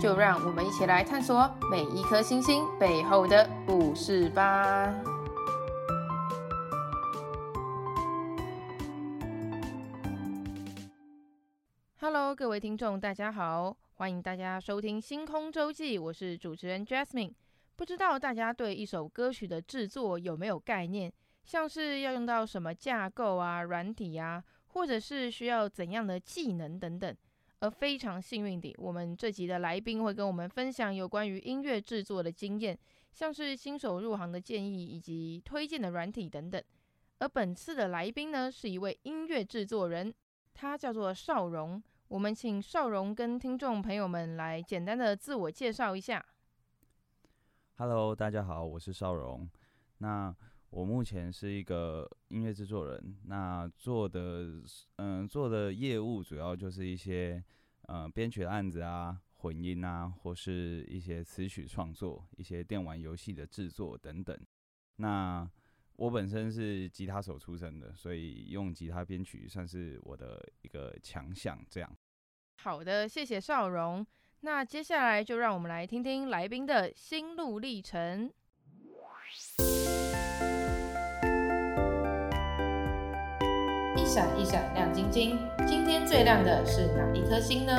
就让我们一起来探索每一颗星星背后的故事吧。Hello，各位听众，大家好，欢迎大家收听《星空周记》，我是主持人 Jasmine。不知道大家对一首歌曲的制作有没有概念？像是要用到什么架构啊、软体啊，或者是需要怎样的技能等等。而非常幸运地，我们这集的来宾会跟我们分享有关于音乐制作的经验，像是新手入行的建议以及推荐的软体等等。而本次的来宾呢，是一位音乐制作人，他叫做邵荣。我们请邵荣跟听众朋友们来简单的自我介绍一下。Hello，大家好，我是邵荣。那我目前是一个音乐制作人，那做的嗯做的业务主要就是一些嗯编曲的案子啊、混音啊，或是一些词曲创作、一些电玩游戏的制作等等。那我本身是吉他手出身的，所以用吉他编曲算是我的一个强项。这样。好的，谢谢邵荣。那接下来就让我们来听听来宾的心路历程。闪一闪亮晶晶，今天最亮的是哪一颗星呢？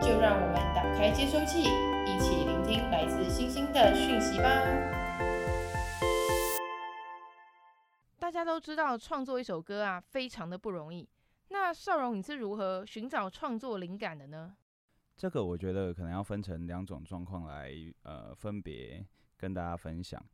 就让我们打开接收器，一起聆听来自星星的讯息吧。大家都知道，创作一首歌啊，非常的不容易。那少荣，你是如何寻找创作灵感的呢？这个我觉得可能要分成两种状况来，呃，分别跟大家分享。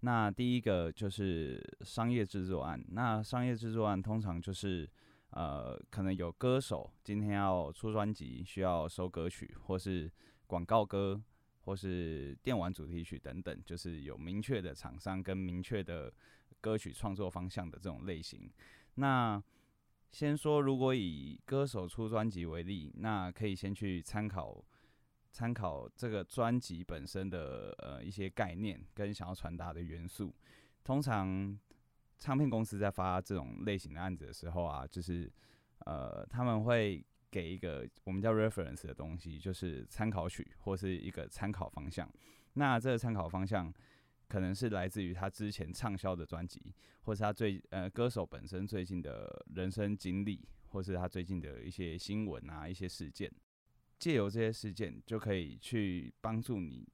那第一个就是商业制作案。那商业制作案通常就是，呃，可能有歌手今天要出专辑，需要收歌曲，或是广告歌，或是电玩主题曲等等，就是有明确的厂商跟明确的歌曲创作方向的这种类型。那先说，如果以歌手出专辑为例，那可以先去参考。参考这个专辑本身的呃一些概念跟想要传达的元素，通常唱片公司在发这种类型的案子的时候啊，就是呃他们会给一个我们叫 reference 的东西，就是参考曲或是一个参考方向。那这个参考方向可能是来自于他之前畅销的专辑，或是他最呃歌手本身最近的人生经历，或是他最近的一些新闻啊一些事件。借由这些事件，就可以去帮助你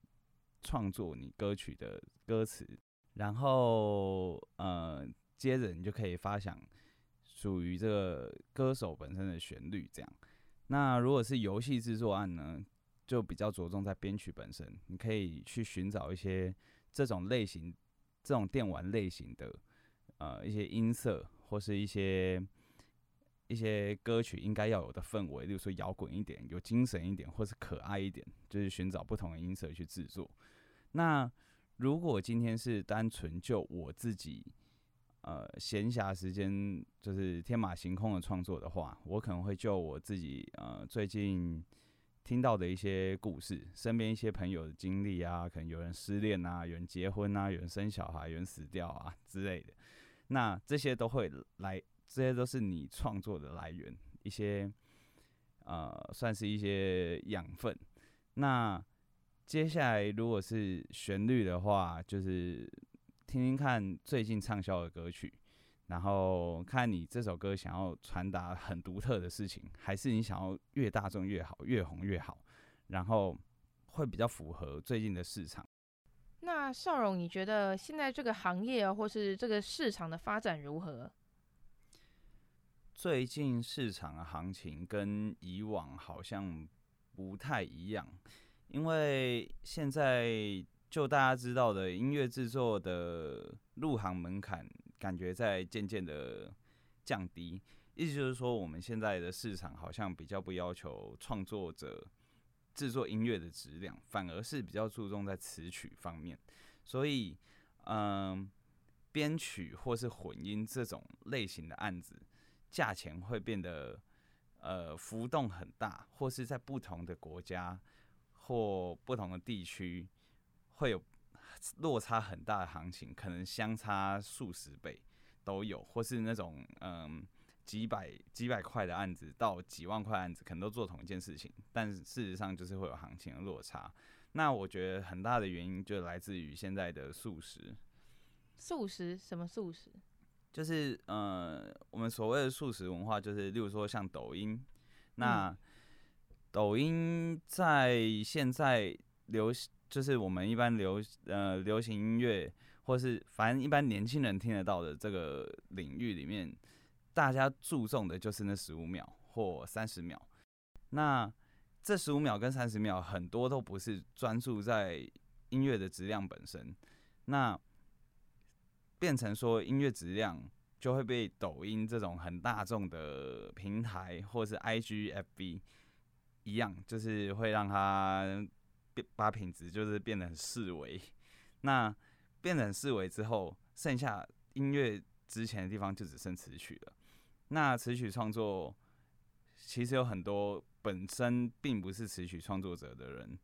创作你歌曲的歌词，然后呃，接着你就可以发想属于这个歌手本身的旋律。这样，那如果是游戏制作案呢，就比较着重在编曲本身，你可以去寻找一些这种类型、这种电玩类型的呃一些音色，或是一些。一些歌曲应该要有的氛围，例如说摇滚一点、有精神一点，或是可爱一点，就是寻找不同的音色去制作。那如果今天是单纯就我自己，呃，闲暇时间就是天马行空的创作的话，我可能会就我自己呃最近听到的一些故事，身边一些朋友的经历啊，可能有人失恋啊，有人结婚啊，有人生小孩，有人死掉啊之类的，那这些都会来。这些都是你创作的来源，一些呃，算是一些养分。那接下来如果是旋律的话，就是听听看最近畅销的歌曲，然后看你这首歌想要传达很独特的事情，还是你想要越大众越好，越红越好，然后会比较符合最近的市场。那绍荣，你觉得现在这个行业或是这个市场的发展如何？最近市场的行情跟以往好像不太一样，因为现在就大家知道的音乐制作的入行门槛，感觉在渐渐的降低。意思就是说，我们现在的市场好像比较不要求创作者制作音乐的质量，反而是比较注重在词曲方面。所以，嗯，编曲或是混音这种类型的案子，价钱会变得呃浮动很大，或是在不同的国家或不同的地区会有落差很大的行情，可能相差数十倍都有，或是那种嗯。几百几百块的案子到几万块案子，可能都做同一件事情，但事实上就是会有行情的落差。那我觉得很大的原因就来自于现在的素食。素食？什么素食？就是呃，我们所谓的素食文化，就是例如说像抖音。那、嗯、抖音在现在流行，就是我们一般流呃流行音乐，或是反正一般年轻人听得到的这个领域里面。大家注重的就是那十五秒或三十秒，那这十五秒跟三十秒很多都不是专注在音乐的质量本身，那变成说音乐质量就会被抖音这种很大众的平台或是 IG、FB 一样，就是会让它变把品质就是变得很式微，那变成四维之后，剩下音乐值钱的地方就只剩词曲了。那词曲创作其实有很多本身并不是词曲创作者的人，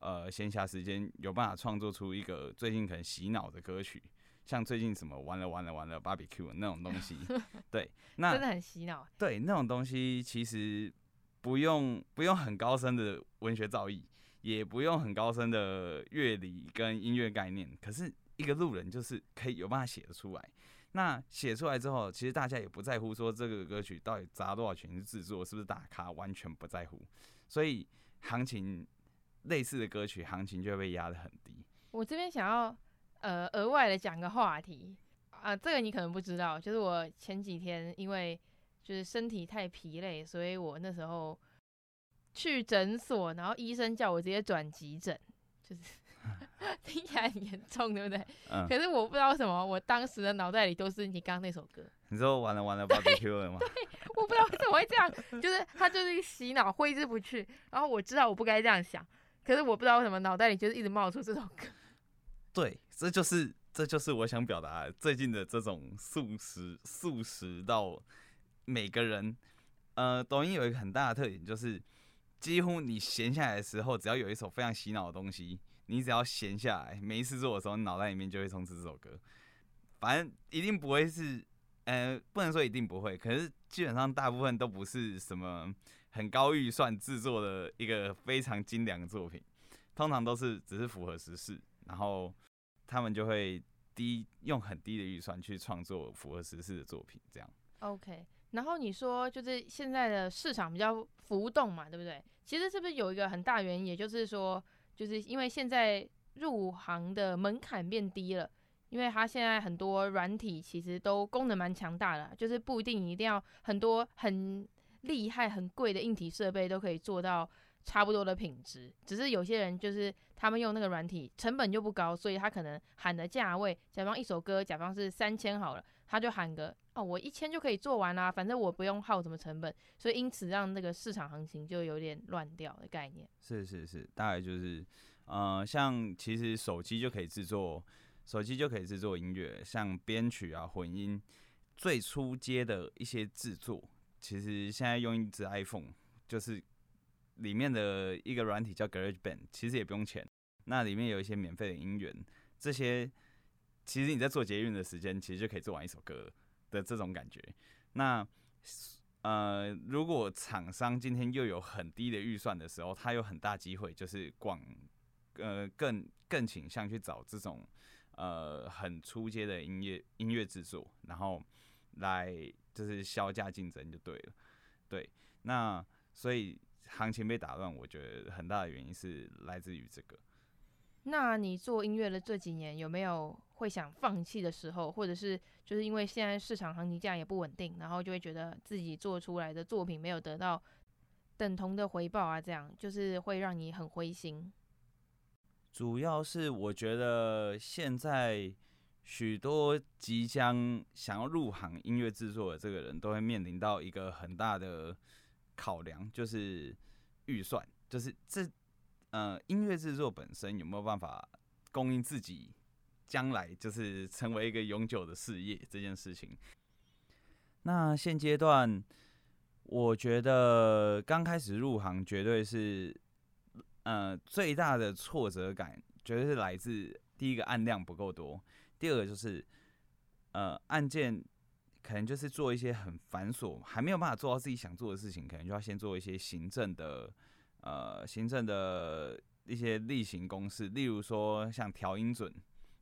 呃，闲暇时间有办法创作出一个最近可能洗脑的歌曲，像最近什么完了完了完了 Barbecue 那种东西，对，那真的很洗脑。对，那种东西其实不用不用很高深的文学造诣，也不用很高深的乐理跟音乐概念，可是一个路人就是可以有办法写得出来。那写出来之后，其实大家也不在乎说这个歌曲到底砸多少钱去制作，是不是大咖，完全不在乎。所以行情类似的歌曲，行情就会被压得很低。我这边想要呃额外的讲个话题啊，这个你可能不知道，就是我前几天因为就是身体太疲累，所以我那时候去诊所，然后医生叫我直接转急诊，就是。听起来很严重，对不对？嗯。可是我不知道为什么，我当时的脑袋里都是你刚刚那首歌。你说完了完了，BBQ 了吗？对，我不知道为什么会这样，就是他就是一个洗脑，挥之不去。然后我知道我不该这样想，可是我不知道为什么脑袋里就是一直冒出这首歌。对，这就是这就是我想表达最近的这种速食速食到每个人。呃，抖音有一个很大的特点，就是几乎你闲下来的时候，只要有一首非常洗脑的东西。你只要闲下来，没事做的时候，脑袋里面就会充斥这首歌。反正一定不会是，呃，不能说一定不会，可是基本上大部分都不是什么很高预算制作的一个非常精良的作品，通常都是只是符合时事，然后他们就会低用很低的预算去创作符合时事的作品，这样。OK，然后你说就是现在的市场比较浮动嘛，对不对？其实是不是有一个很大原因，也就是说。就是因为现在入行的门槛变低了，因为它现在很多软体其实都功能蛮强大的，就是不一定一定要很多很厉害、很贵的硬体设备都可以做到差不多的品质。只是有些人就是他们用那个软体成本就不高，所以他可能喊的价位，假装一首歌假装是三千好了，他就喊个哦，我一千就可以做完啦，反正我不用耗什么成本，所以因此让那个市场行情就有点乱掉的概念。是是是，大概就是，呃，像其实手机就可以制作，手机就可以制作音乐，像编曲啊、混音，最初阶的一些制作，其实现在用一只 iPhone，就是里面的一个软体叫 GarageBand，其实也不用钱，那里面有一些免费的音源，这些其实你在做捷运的时间，其实就可以做完一首歌。的这种感觉，那呃，如果厂商今天又有很低的预算的时候，他有很大机会就是广呃更更倾向去找这种呃很出街的音乐音乐制作，然后来就是削价竞争就对了，对，那所以行情被打乱，我觉得很大的原因是来自于这个。那你做音乐的这几年有没有会想放弃的时候，或者是就是因为现在市场行情价也不稳定，然后就会觉得自己做出来的作品没有得到等同的回报啊，这样就是会让你很灰心。主要是我觉得现在许多即将想要入行音乐制作的这个人都会面临到一个很大的考量，就是预算，就是这呃音乐制作本身有没有办法供应自己将来就是成为一个永久的事业这件事情。那现阶段，我觉得刚开始入行绝对是呃最大的挫折感，绝对是来自第一个案量不够多。第二个就是，呃，案件可能就是做一些很繁琐，还没有办法做到自己想做的事情，可能就要先做一些行政的，呃，行政的一些例行公事，例如说像调音准，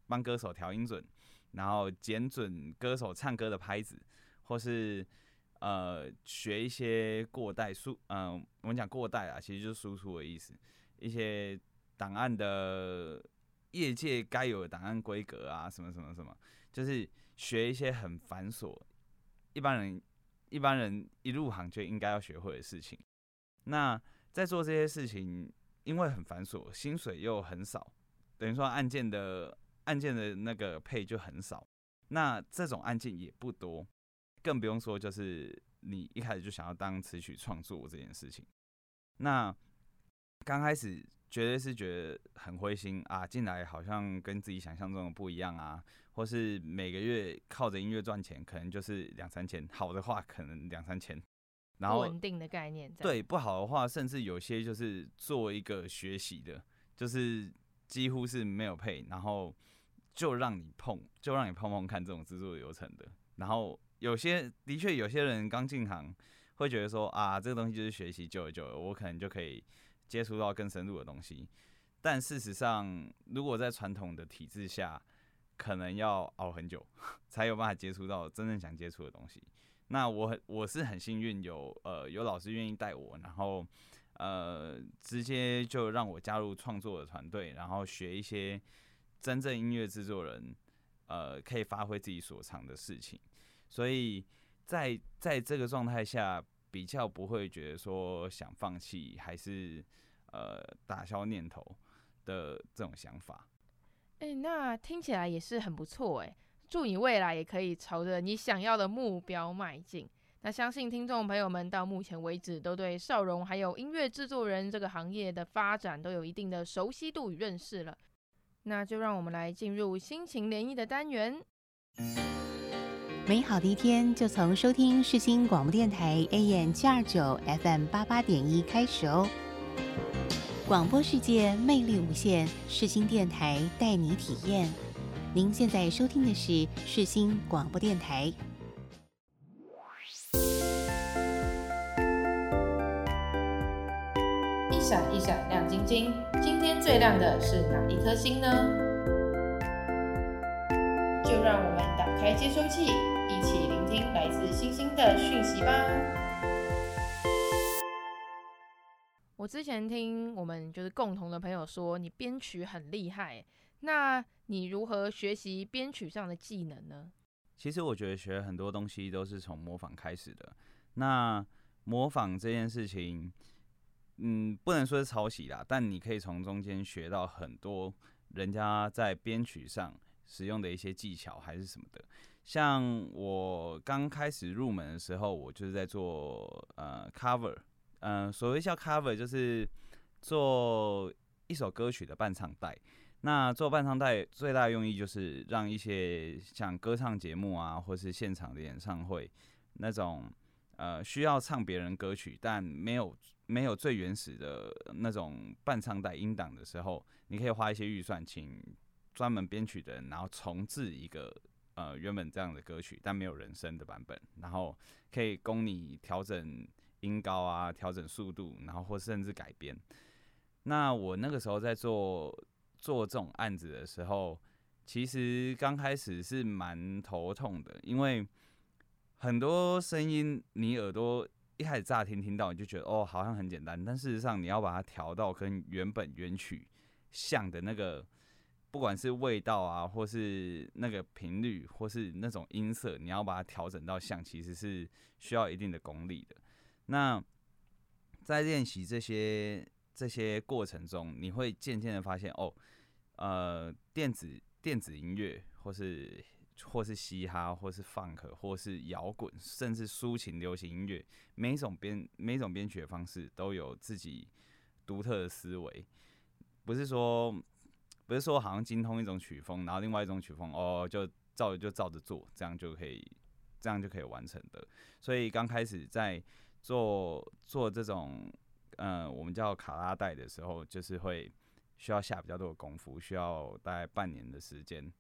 帮歌手调音准，然后检准歌手唱歌的拍子，或是呃学一些过带输，嗯、我们讲过带啊，其实就是输出的意思，一些档案的。业界该有的档案规格啊，什么什么什么，就是学一些很繁琐，一般人一般人一入行就应该要学会的事情。那在做这些事情，因为很繁琐，薪水又很少，等于说案件的案件的那个配就很少。那这种案件也不多，更不用说就是你一开始就想要当词曲创作这件事情。那刚开始。绝对是觉得很灰心啊！进来好像跟自己想象中的不一样啊，或是每个月靠着音乐赚钱，可能就是两三千，好的话可能两三千，然后稳定的概念。对，不好的话，甚至有些就是做一个学习的，就是几乎是没有配，然后就让你碰，就让你碰碰看这种制作流程的。然后有些的确有些人刚进行会觉得说啊，这个东西就是学习，久了久了，我可能就可以。接触到更深入的东西，但事实上，如果在传统的体制下，可能要熬很久，才有办法接触到真正想接触的东西。那我很我是很幸运，有呃有老师愿意带我，然后呃直接就让我加入创作的团队，然后学一些真正音乐制作人呃可以发挥自己所长的事情。所以在在这个状态下，比较不会觉得说想放弃，还是。呃，打消念头的这种想法，哎、那听起来也是很不错哎。祝你未来也可以朝着你想要的目标迈进。那相信听众朋友们到目前为止都对少荣还有音乐制作人这个行业的发展都有一定的熟悉度与认识了。那就让我们来进入心情涟漪的单元。美好的一天就从收听世新广播电台 AM 七二九 FM 八八点一开始哦。广播世界魅力无限，世新电台带你体验。您现在收听的是世新广播电台。一闪一闪亮晶晶，今天最亮的是哪一颗星呢？就让我们打开接收器，一起聆听来自星星的讯息吧。我之前听我们就是共同的朋友说，你编曲很厉害，那你如何学习编曲上的技能呢？其实我觉得学很多东西都是从模仿开始的。那模仿这件事情，嗯，不能说是抄袭啦，但你可以从中间学到很多人家在编曲上使用的一些技巧还是什么的。像我刚开始入门的时候，我就是在做呃 cover。嗯、所谓叫 cover，就是做一首歌曲的伴唱带。那做伴唱带最大的用意就是让一些像歌唱节目啊，或是现场的演唱会那种呃需要唱别人歌曲，但没有没有最原始的那种伴唱带音档的时候，你可以花一些预算，请专门编曲的人，然后重制一个呃原本这样的歌曲，但没有人声的版本，然后可以供你调整。音高啊，调整速度，然后或甚至改编。那我那个时候在做做这种案子的时候，其实刚开始是蛮头痛的，因为很多声音你耳朵一开始乍听听到，你就觉得哦，好像很简单，但事实上你要把它调到跟原本原曲像的那个，不管是味道啊，或是那个频率，或是那种音色，你要把它调整到像，其实是需要一定的功力的。那在练习这些这些过程中，你会渐渐的发现，哦，呃，电子电子音乐或是或是嘻哈，或是 funk，或是摇滚，甚至抒情流行音乐，每一种编每一种编曲的方式都有自己独特的思维，不是说不是说好像精通一种曲风，然后另外一种曲风哦就照就照着做，这样就可以这样就可以完成的。所以刚开始在做做这种嗯、呃、我们叫卡拉带的时候，就是会需要下比较多的功夫，需要大概半年的时间。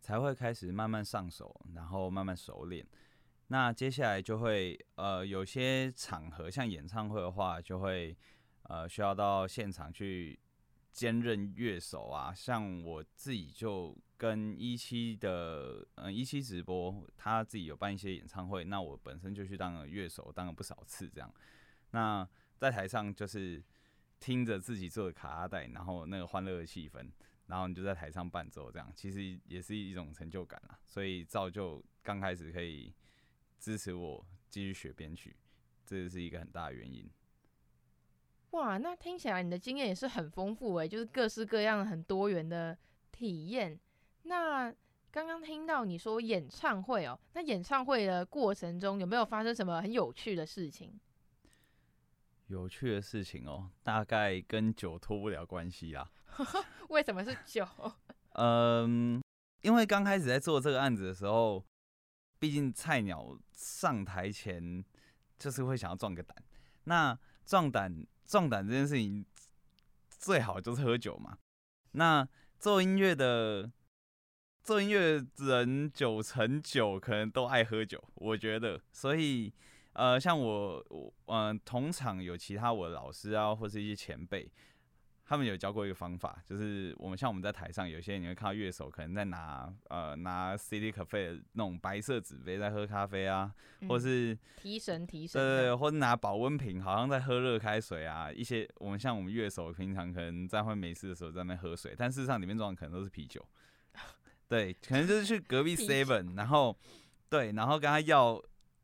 才会开始慢慢上手，然后慢慢熟练。那接下来就会呃，有些场合像演唱会的话，就会呃需要到现场去兼任乐手啊。像我自己就跟一期的嗯一期直播，他自己有办一些演唱会，那我本身就去当了乐手，当了不少次这样。那在台上就是听着自己做的卡拉带，然后那个欢乐的气氛。然后你就在台上伴奏，这样其实也是一种成就感啦。所以造就刚开始可以支持我继续学编曲，这是一个很大的原因。哇，那听起来你的经验也是很丰富诶，就是各式各样很多元的体验。那刚刚听到你说演唱会哦，那演唱会的过程中有没有发生什么很有趣的事情？有趣的事情哦，大概跟酒脱不了关系啦。为什么是酒？嗯，因为刚开始在做这个案子的时候，毕竟菜鸟上台前就是会想要壮个胆。那壮胆壮胆这件事情，最好就是喝酒嘛。那做音乐的做音乐人九成九可能都爱喝酒，我觉得。所以呃，像我我嗯、呃，同场有其他我的老师啊，或是一些前辈。他们有教过一个方法，就是我们像我们在台上，有些你会看到乐手可能在拿呃拿 City Cafe 那种白色纸杯在喝咖啡啊，嗯、或是提神提神，对对对，或者拿保温瓶好像在喝热开水啊。一些我们像我们乐手平常可能在会没事的时候在那边喝水，但事实上里面装的可能都是啤酒。对，可能就是去隔壁 Seven，然后对，然后跟他要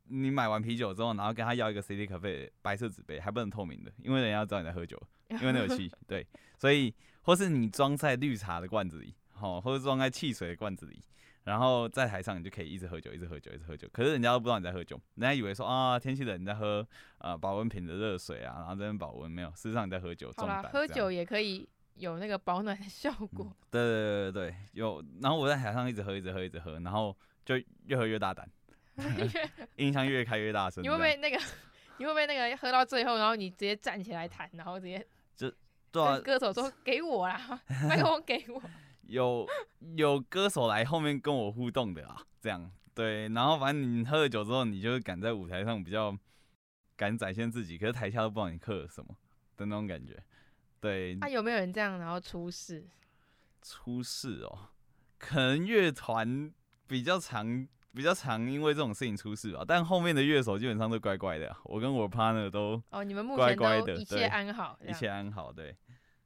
你买完啤酒之后，然后跟他要一个 City Cafe 白色纸杯，还不能透明的，因为人家知道你在喝酒。因为那有气，对，所以或是你装在绿茶的罐子里，好，或者装在汽水的罐子里，然后在台上你就可以一直喝酒，一直喝酒，一直喝酒。可是人家都不知道你在喝酒，人家以为说啊天气冷你在喝呃保温瓶的热水啊，然后这边保温没有，事实上你在喝酒。好啦，喝酒也可以有那个保暖的效果。嗯、对对对对对，有。然后我在台上一直喝，一直喝，一直喝，然后就越喝越大胆 音箱越开越大声。你会不会那个？你会不会那个喝到最后，然后你直接站起来弹，然后直接？就对啊，歌手说给我啦，麦克风给我。有有歌手来后面跟我互动的啊，这样对。然后反正你喝了酒之后，你就敢在舞台上比较敢展现自己，可是台下都不知道你刻了什么的那种感觉。对。那、啊、有没有人这样然后出事？出事哦，可能乐团比较常。比较常因为这种事情出事吧，但后面的乐手基本上都乖乖的，我跟我 partner 都哦，你们目前都一切安好，一切安好，对。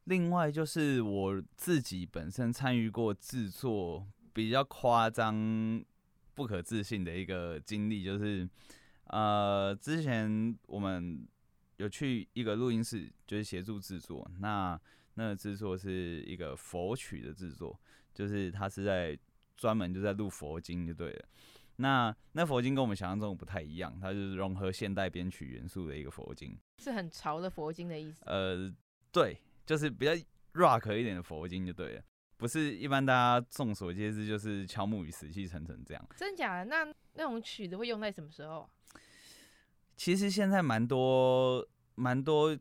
另外就是我自己本身参与过制作比较夸张、不可置信的一个经历，就是呃，之前我们有去一个录音室，就是协助制作，那那个制作是一个佛曲的制作，就是他是在专门就在录佛经就对了。那那佛经跟我们想象中不太一样，它就是融合现代编曲元素的一个佛经，是很潮的佛经的意思。呃，对，就是比较 rock 一点的佛经就对了，不是一般大家众所皆知就是敲木鱼死气沉沉这样。真假的？那那种曲子会用在什么时候？其实现在蛮多蛮多，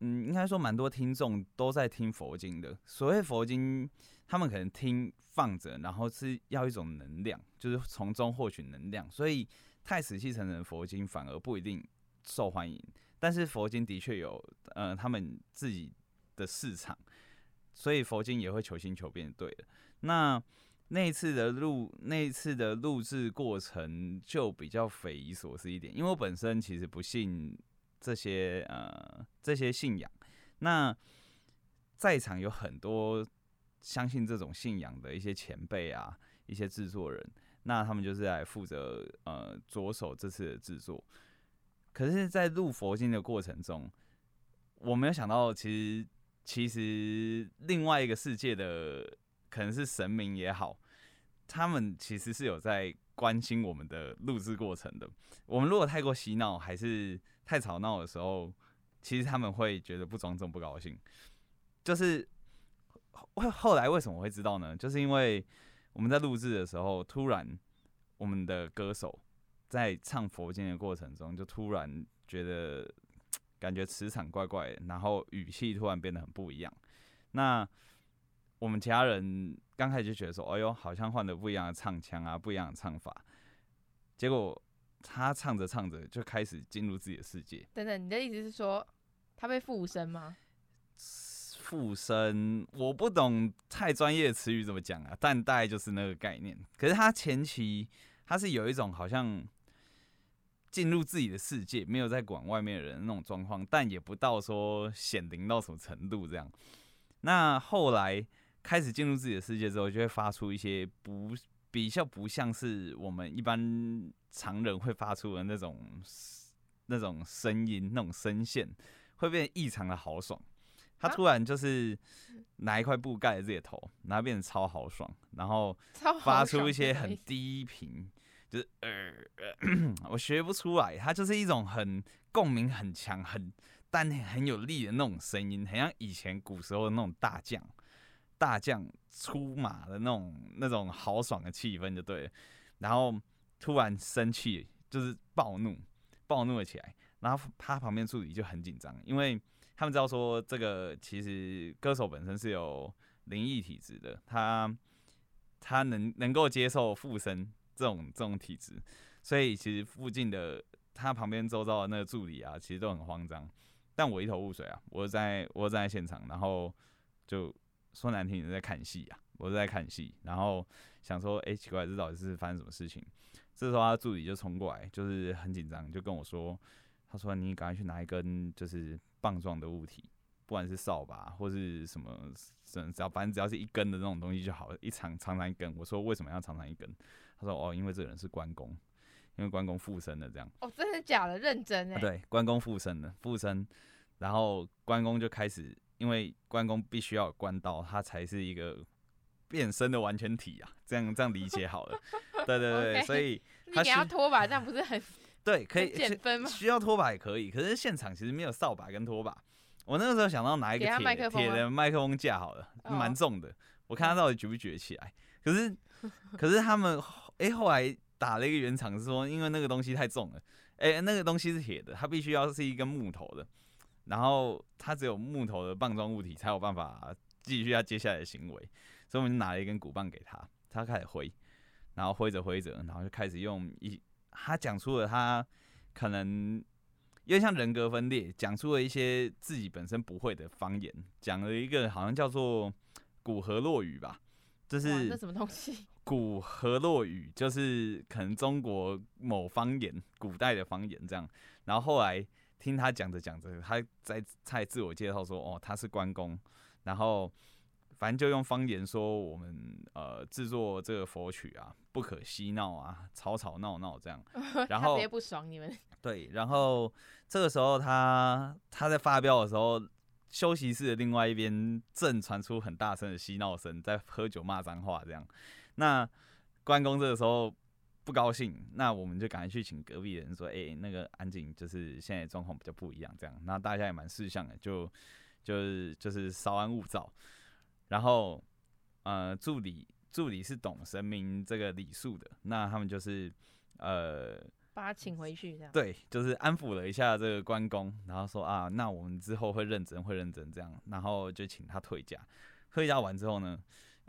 嗯，应该说蛮多听众都在听佛经的。所谓佛经，他们可能听。放着，然后是要一种能量，就是从中获取能量，所以太死气沉沉的佛经反而不一定受欢迎。但是佛经的确有，呃，他们自己的市场，所以佛经也会求新求变，对的。那那一次的录，那一次的录制过程就比较匪夷所思一点，因为我本身其实不信这些，呃，这些信仰。那在场有很多。相信这种信仰的一些前辈啊，一些制作人，那他们就是来负责呃着手这次的制作。可是，在录佛经的过程中，我没有想到，其实其实另外一个世界的可能是神明也好，他们其实是有在关心我们的录制过程的。我们如果太过嬉闹，还是太吵闹的时候，其实他们会觉得不庄重、不高兴。就是后后来为什么会知道呢？就是因为我们在录制的时候，突然我们的歌手在唱佛经的过程中，就突然觉得感觉磁场怪怪的，然后语气突然变得很不一样。那我们其他人刚开始就觉得说：“哎呦，好像换了不一样的唱腔啊，不一样的唱法。”结果他唱着唱着就开始进入自己的世界。等等，你的意思是说他被附身吗？附身，我不懂太专业的词语怎么讲啊，但大概就是那个概念。可是他前期他是有一种好像进入自己的世界，没有在管外面的人的那种状况，但也不到说显灵到什么程度这样。那后来。开始进入自己的世界之后，就会发出一些不比较不像是我们一般常人会发出的那种那种声音、那种声线，会变得异常的豪爽。他突然就是拿一块布盖着自己的头，然后变得超豪爽，然后发出一些很低频，就是呃呃，我学不出来，他就是一种很共鸣很强、很但很有力的那种声音，很像以前古时候的那种大将。大将出马的那种那种豪爽的气氛就对了，然后突然生气，就是暴怒，暴怒了起来，然后他旁边助理就很紧张，因为他们知道说这个其实歌手本身是有灵异体质的，他他能能够接受附身这种这种体质，所以其实附近的他旁边周遭的那个助理啊，其实都很慌张，但我一头雾水啊，我在我在现场，然后就。说难听，你在看戏啊！我是在看戏，然后想说，哎、欸，奇怪，这到底是发生什么事情？这时候他助理就冲过来，就是很紧张，就跟我说，他说你赶快去拿一根就是棒状的物体，不管是扫把或是什么，只要反正只要是一根的那种东西就好了，一长长长一根。我说为什么要长长一根？他说哦，因为这个人是关公，因为关公附身了这样。哦，真的假的？认真哎、啊？对，关公附身了，附身，然后关公就开始。因为关公必须要有关刀，他才是一个变身的完全体啊！这样这样理解好了。对对对，okay, 所以他需要拖把，这样不是很 对？可以减分吗？需要拖把也可以，可是现场其实没有扫把跟拖把。我那个时候想到拿一个铁铁的麦克风架好了，蛮重的。我看他到底举不举得起来。可是 可是他们哎、欸，后来打了一个圆场，是说因为那个东西太重了，哎、欸，那个东西是铁的，它必须要是一根木头的。然后他只有木头的棒状物体才有办法继续他接下来的行为，所以我们就拿了一根鼓棒给他，他开始挥，然后挥着挥着，然后就开始用一，他讲出了他可能因为像人格分裂，讲出了一些自己本身不会的方言，讲了一个好像叫做古河洛语吧，就是那什么东西？古河洛语就是可能中国某方言，古代的方言这样，然后后来。听他讲着讲着，他在在自我介绍说：“哦，他是关公。”然后反正就用方言说我们呃制作这个佛曲啊，不可嬉闹啊，吵吵闹闹这样。然后特别不爽你们。对，然后这个时候他他在发飙的时候，休息室的另外一边正传出很大声的嬉闹声，在喝酒骂脏话这样。那关公这个时候。不高兴，那我们就赶快去请隔壁的人说：“哎、欸，那个安静，就是现在状况比较不一样，这样。”那大家也蛮识相的，就就是就是稍安勿躁。然后，呃，助理助理是懂神明这个礼数的，那他们就是呃把他请回去，这样对，就是安抚了一下这个关公，然后说啊，那我们之后会认真，会认真这样，然后就请他退假。退假完之后呢，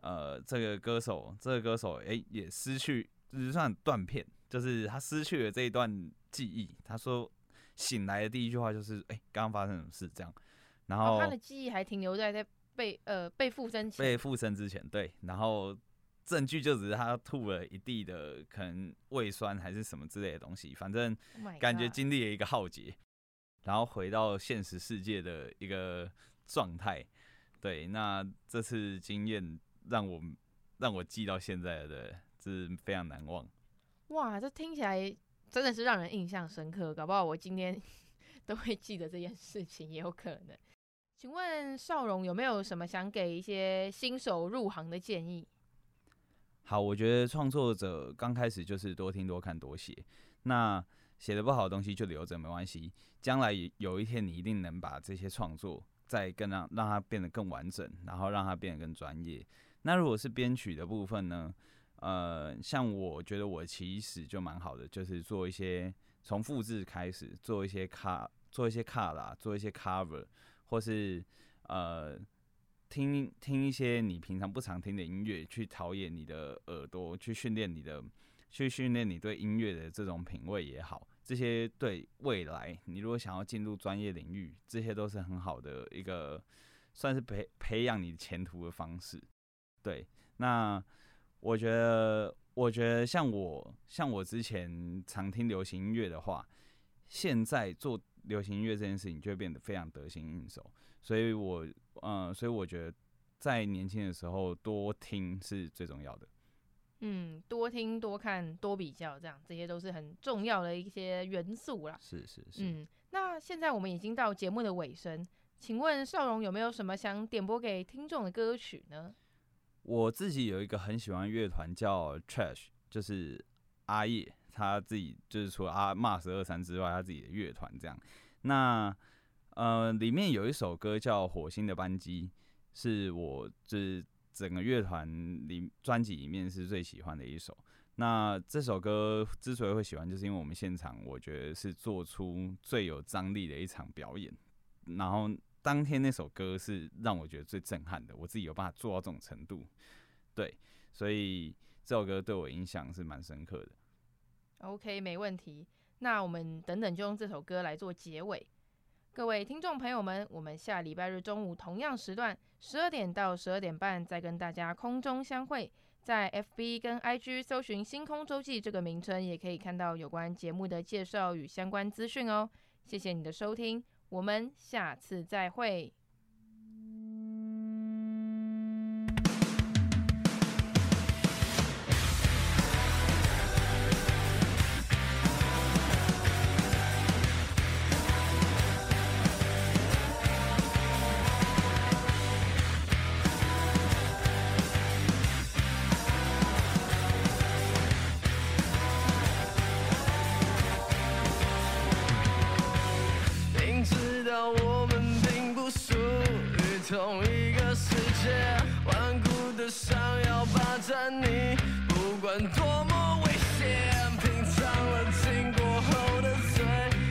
呃，这个歌手，这个歌手哎、欸、也失去。就是算断片，就是他失去了这一段记忆。他说醒来的第一句话就是：“哎、欸，刚刚发生什么事？”这样，然后、哦、他的记忆还停留在在被呃被附身前，被附身之前，对。然后证据就只是他吐了一地的可能胃酸还是什么之类的东西，反正感觉经历了一个浩劫，然后回到现实世界的一个状态。对，那这次经验让我让我记到现在的。是非常难忘，哇！这听起来真的是让人印象深刻，搞不好我今天 都会记得这件事情，也有可能。请问少荣有没有什么想给一些新手入行的建议？好，我觉得创作者刚开始就是多听、多看、多写。那写的不好的东西就留着没关系，将来有一天你一定能把这些创作再更让让它变得更完整，然后让它变得更专业。那如果是编曲的部分呢？呃，像我觉得我其实就蛮好的，就是做一些从复制开始，做一些卡，做一些卡啦，做一些 cover，或是呃听听一些你平常不常听的音乐，去陶冶你的耳朵，去训练你的。去训练你对音乐的这种品味也好，这些对未来你如果想要进入专业领域，这些都是很好的一个，算是培培养你前途的方式。对，那我觉得，我觉得像我像我之前常听流行音乐的话，现在做流行音乐这件事情就会变得非常得心应手。所以我，嗯，所以我觉得在年轻的时候多听是最重要的。嗯，多听、多看、多比较，这样这些都是很重要的一些元素啦。是是是。嗯，那现在我们已经到节目的尾声，请问少荣有没有什么想点播给听众的歌曲呢？我自己有一个很喜欢乐团叫 Trash，就是阿叶他自己，就是除了阿 Mars 二三之外，他自己的乐团这样。那呃，里面有一首歌叫《火星的班机》，是我就是。整个乐团里专辑里面是最喜欢的一首。那这首歌之所以会喜欢，就是因为我们现场我觉得是做出最有张力的一场表演。然后当天那首歌是让我觉得最震撼的，我自己有办法做到这种程度。对，所以这首歌对我影响是蛮深刻的。OK，没问题。那我们等等就用这首歌来做结尾。各位听众朋友们，我们下礼拜日中午同样时段，十二点到十二点半再跟大家空中相会。在 FB 跟 IG 搜寻“星空周记”这个名称，也可以看到有关节目的介绍与相关资讯哦。谢谢你的收听，我们下次再会。多么危险，品尝了经过后的罪，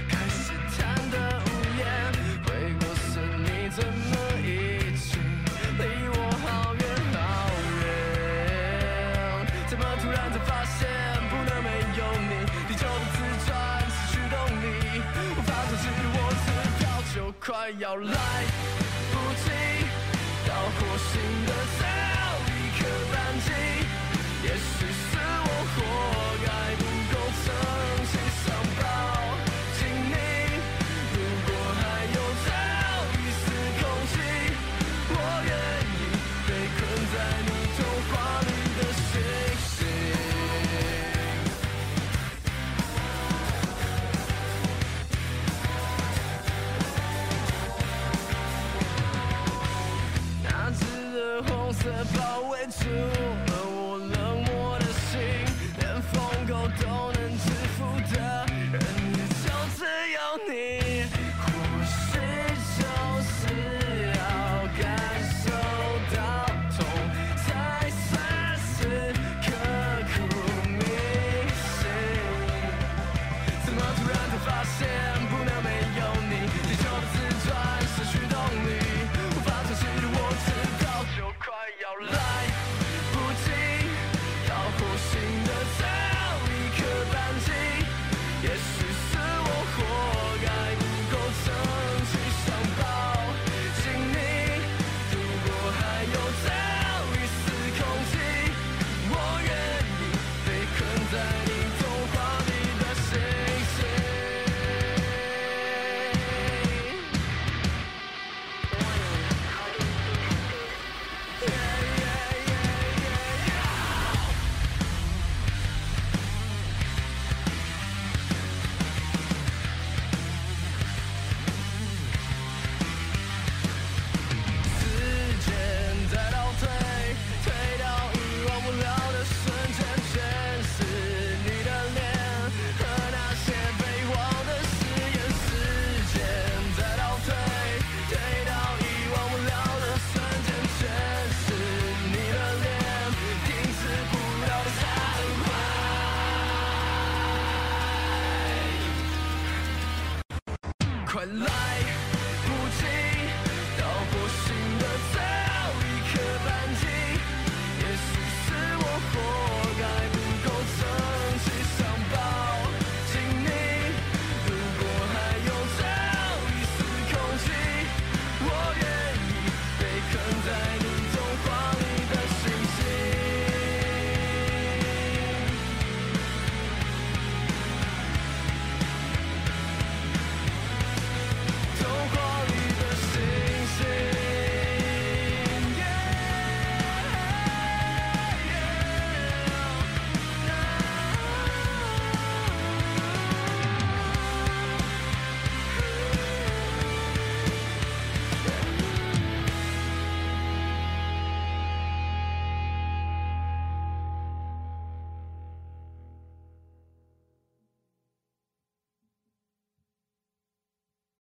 开始贪得无厌。回过神，你怎么已经离我好远好远？怎么突然才发现，不能没有你，地球的自转失去动力，无法阻止我，此票就快要来。